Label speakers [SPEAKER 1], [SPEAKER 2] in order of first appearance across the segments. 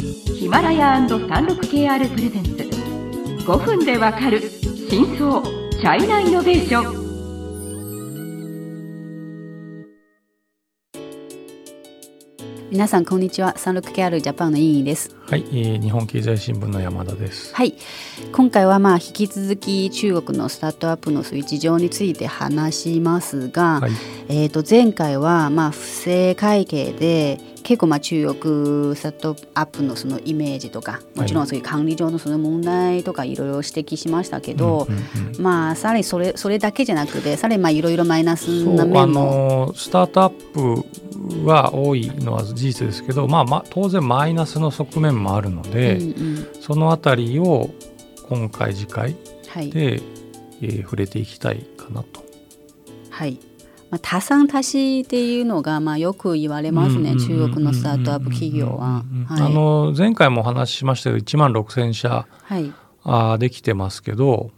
[SPEAKER 1] ヒマラヤ &36KR プレゼンツ。5分でわかる真相チャイナイノベーション。
[SPEAKER 2] 皆さんこんにちは。サンロック KR ジャパンの委員です。
[SPEAKER 3] はい、えー、日本経済新聞の山田です。
[SPEAKER 2] はい。今回はまあ引き続き中国のスタートアップのそういう事情について話しますが、
[SPEAKER 3] はい、
[SPEAKER 2] えー、と前回はまあ不正会計で結構まあ中国スタートアップのそのイメージとかもちろんそういう管理上のその問題とかいろいろ指摘しましたけど、まあさらにそれそれだけじゃなくてさらにまあいろいろマイナスな面も
[SPEAKER 3] のスタートアップは多いのは事実ですけど、まあ、まあ当然マイナスの側面もあるので、
[SPEAKER 2] うんうん。
[SPEAKER 3] そのあたりを今回次回
[SPEAKER 2] はい。
[SPEAKER 3] で、えー触れていきたいかなと。
[SPEAKER 2] はいまあ、多産多死っていうのがまあよく言われますね、中国のスタートアップ企業は。
[SPEAKER 3] あの前回もお話ししましたけど1万6,000社
[SPEAKER 2] はい
[SPEAKER 3] あできてますけど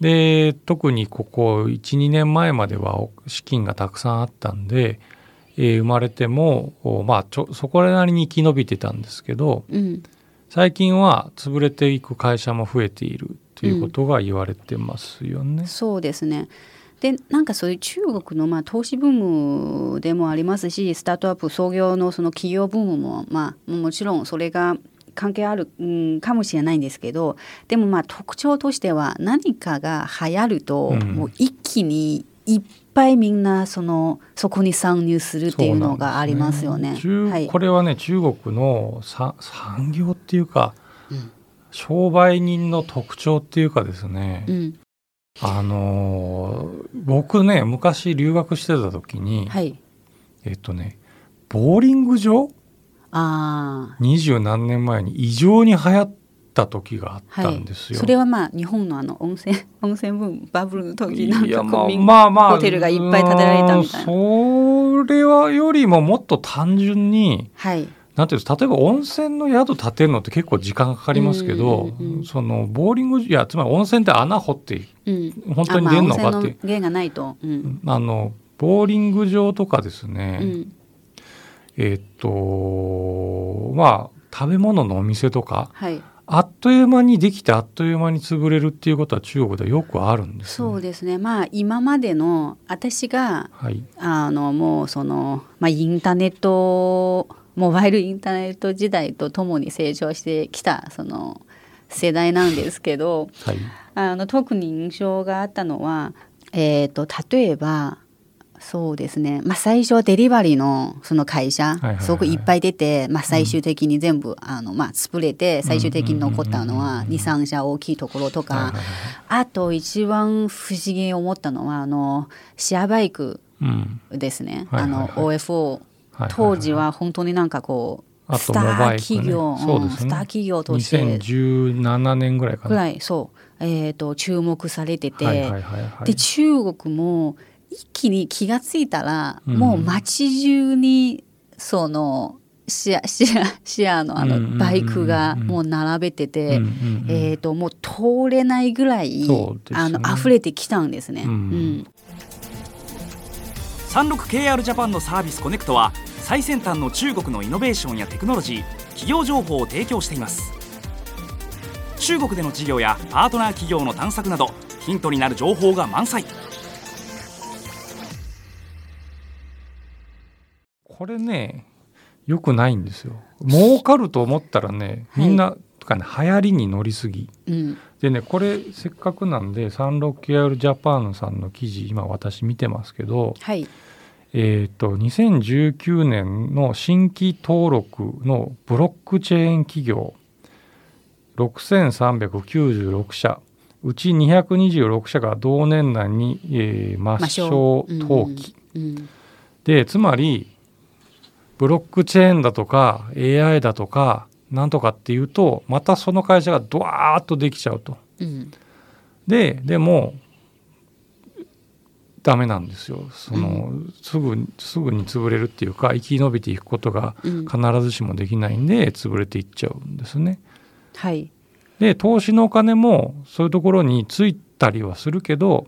[SPEAKER 3] で特にここ12年前までは資金がたくさんあったんで、えー生まれてもまあちょそこらなりに生き延びてたんですけど
[SPEAKER 2] うん
[SPEAKER 3] 最近は潰れていく会社も増えているということが言われてますよね。
[SPEAKER 2] そうですね。でなんかそういう中国のまあ投資ブームでもありますしスタートアップ創業のその企業ブームもまあもちろんそれが関係ある、うん、かもしれないんですけどでもまあ特徴としては何かが流行ると、
[SPEAKER 3] うん。
[SPEAKER 2] もう一気にいっぱいみんなそのそこに参入するっていうのがありますよね。
[SPEAKER 3] ね。
[SPEAKER 2] はい。
[SPEAKER 3] 中これはね中国のさ産業っていうか、
[SPEAKER 2] うん。
[SPEAKER 3] 商売人の特徴っていうかですね、
[SPEAKER 2] うん
[SPEAKER 3] あのー僕ね昔留学してた時に、
[SPEAKER 2] はい、
[SPEAKER 3] えっとねボーリング場？
[SPEAKER 2] あ
[SPEAKER 3] 二十何年前に異常に流行った時があったんです、よ。
[SPEAKER 2] それはまあ日本のあの温泉 温泉ブームバブルの時なんか
[SPEAKER 3] いやまあまあまあ
[SPEAKER 2] ホテルがいっぱい建てられたみたいな。
[SPEAKER 3] うんそれはよりももっと単純に
[SPEAKER 2] はい
[SPEAKER 3] なんていうんです例えば温泉の宿建てるのって結構時間かかりますけど、
[SPEAKER 2] うんうんうん。
[SPEAKER 3] そのボーリングいやつまり温泉って穴掘って
[SPEAKER 2] うん、
[SPEAKER 3] 本当に出るのかって。
[SPEAKER 2] 泉の芸がないと、うん。
[SPEAKER 3] あのボーリング場とかです
[SPEAKER 2] う
[SPEAKER 3] ね、
[SPEAKER 2] ん。
[SPEAKER 3] えっとまあ食べ物のお店とか
[SPEAKER 2] はい、
[SPEAKER 3] あっという間にできてあっという間に潰れるっていうことは中国ではよくあるんですよね、
[SPEAKER 2] そうですね。まあ今までの私が
[SPEAKER 3] はい。
[SPEAKER 2] あのもうその、まあ、インターネットモバイルインターネット時代とともに成長してきたその世代なんですけど
[SPEAKER 3] はい。
[SPEAKER 2] あの特に印象があったのは、えー、と例えばそうですね、まあ、最初はデリバリーのその会社、すごくいっぱい出て、まあ、最終的に全部、あのまあ、潰れて最終的に残ったのは23社大きいところとか、あと一番不思議に思ったのはあのシェアバイク
[SPEAKER 3] うん。
[SPEAKER 2] ですね、あの OFO 当時は本当になんかこう
[SPEAKER 3] あと
[SPEAKER 2] スター
[SPEAKER 3] モバイクね。
[SPEAKER 2] 企業、
[SPEAKER 3] そうですね。
[SPEAKER 2] んスター企業として。
[SPEAKER 3] 2017年ぐらいか
[SPEAKER 2] ぐ
[SPEAKER 3] な。
[SPEAKER 2] らいそう、えー、と注目されてて、
[SPEAKER 3] はいはいはいはい。
[SPEAKER 2] で中国も一気に気がついたら、
[SPEAKER 3] うん。
[SPEAKER 2] もう街中にそのシェア シェアシェアのあのバイクがもう並べてて、
[SPEAKER 3] うんうんうん
[SPEAKER 2] えー、ともう通れないぐらい、
[SPEAKER 3] ね。
[SPEAKER 2] あの溢れてきたんですね。
[SPEAKER 3] うん
[SPEAKER 2] うん、
[SPEAKER 4] 36KR ジャパンのサービスコネクトは最先端の中国のイノベーションやテクノロジー企業情報を提供しています。中国での事業やパートナー企業の探索などヒントになる情報が満載。
[SPEAKER 3] これねよくないんですよ。儲かると思ったらねみんな、とかね流行りに乗りすぎ。
[SPEAKER 2] うん。
[SPEAKER 3] でねこれせっかくなんで 36KR ジャパンさんの記事今私見てますけど、
[SPEAKER 2] はい
[SPEAKER 3] えっ、と2019年の新規登録のブロックチェーン企業6396社。うち226社が同年代に、えー抹消登記、
[SPEAKER 2] うん
[SPEAKER 3] でつまりブロックチェーンだとか AI だとかなんとかっていうとまたその会社がドワーッとできちゃうと。
[SPEAKER 2] うん。
[SPEAKER 3] ででもダメなんですよ。その、すぐすぐに潰れるっていうか生き延びていくことが
[SPEAKER 2] うん。
[SPEAKER 3] 必ずしもできないんで潰れていっちゃうんですね。
[SPEAKER 2] はい。
[SPEAKER 3] で投資のお金もそういうところについたりはするけど、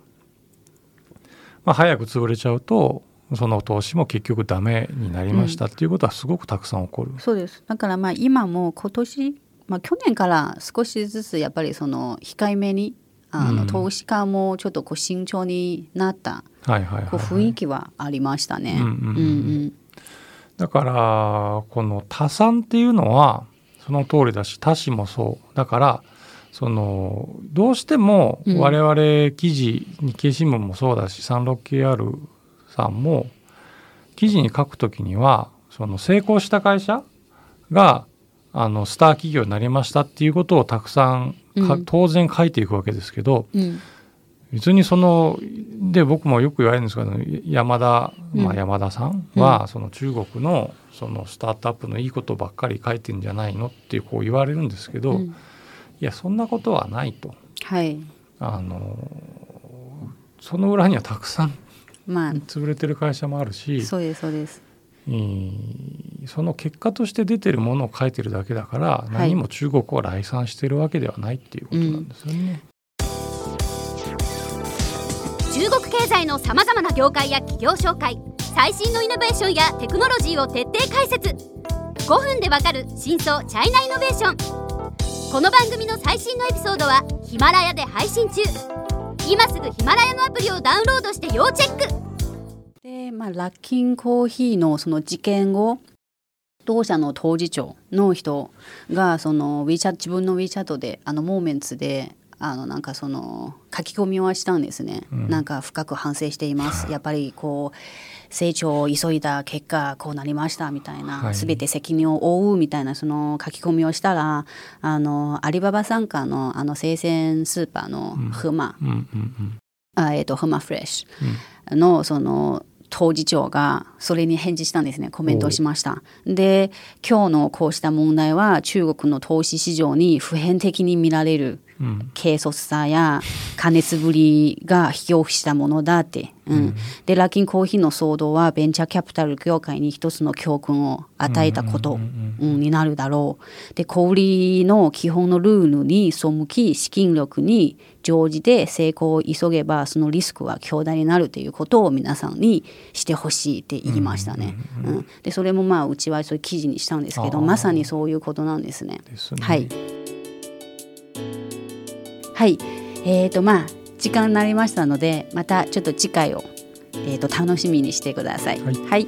[SPEAKER 3] まあ、早く潰れちゃうとその投資も結局ダメになりましたっていうことはすごくたくさん起こる。
[SPEAKER 2] そうです。だからまあ今も今年、まあ、去年から少しずつやっぱりその控えめにあの、
[SPEAKER 3] うん。
[SPEAKER 2] 投資家もちょっとこう慎重になった
[SPEAKER 3] はいはいはい、
[SPEAKER 2] こう雰囲気はありましたね。
[SPEAKER 3] うんうんだからこの多産っていうのはその通りだし多子もそう。だからそのどうしても
[SPEAKER 2] うん。
[SPEAKER 3] 我々記事、日経新聞もそうだし 36KR さんも記事に書くときにはその成功した会社があのスター企業になりましたっていうことをたくさんか、
[SPEAKER 2] うん。
[SPEAKER 3] 当然書いていくわけですけど
[SPEAKER 2] うん。
[SPEAKER 3] 別にそので僕もよく言われるんですけど山田、まあ、
[SPEAKER 2] うん
[SPEAKER 3] 山田さんはその中国のそのスタートアップのいいことばっかり書いてんじゃないのってこう言われるんですけど、い
[SPEAKER 2] うん。
[SPEAKER 3] やそんなことはないと。
[SPEAKER 2] はい。
[SPEAKER 3] あのその裏にはたくさん
[SPEAKER 2] まあ。
[SPEAKER 3] 潰れてる会社もあるし
[SPEAKER 2] そうですそうです。
[SPEAKER 3] えーその結果として出てるものを書いてるだけだから、
[SPEAKER 2] い。
[SPEAKER 3] 何も中国を来賛してるわけではないっていうことなんですよね。
[SPEAKER 5] 中国経済のさまざまな業界や企業紹介最新のイノベーションやテクノロジーを徹底解説。5分でわかる真相チャイナイノベーション。この番組の最新のエピソードはヒマラヤで配信中。今すぐヒマラヤのアプリをダウンロードして要チェック。
[SPEAKER 2] でまあラッキンコーヒーのその事件後同社の当事長の人がその WeChat 自分の WeChat であのモーメンツであのなんかその書き込みはしたんですね、
[SPEAKER 3] うん。
[SPEAKER 2] なんか深く反省しています。やっぱりこう成長を急いだ結果こうなりましたみたいな、
[SPEAKER 3] はい。
[SPEAKER 2] 全て責任を負うみたいなその書き込みをしたらあのアリババ傘下のあの生鮮スーパーのフマ、
[SPEAKER 3] うんうんうん。
[SPEAKER 2] あえっとフマフレッシュ
[SPEAKER 3] うん。
[SPEAKER 2] のその当事長がそれに返事したんですね。コメントをしました。で今日のこうした問題は中国の投資市場に普遍的に見られる。
[SPEAKER 3] うん
[SPEAKER 2] 軽率さや加熱ぶりが引き起こしたものだって、うん。でラッキンコーヒーの騒動はベンチャーキャピタル業界に一つの教訓を与えたこと、
[SPEAKER 3] うん
[SPEAKER 2] うんになるだろう。で小売りの基本のルールに背き資金力に乗じて成功を急げばそのリスクは強大になるということを皆さんにしてほしいって言いましたね、うんでそれもまあうちはそういう記事にしたんですけどまさにそういうことなんですね。
[SPEAKER 3] ですね。
[SPEAKER 2] はい。はい。えっ、とまあ時間になりましたのでまたちょっと次回をえっ、と楽しみにしてください。
[SPEAKER 3] はい
[SPEAKER 2] はい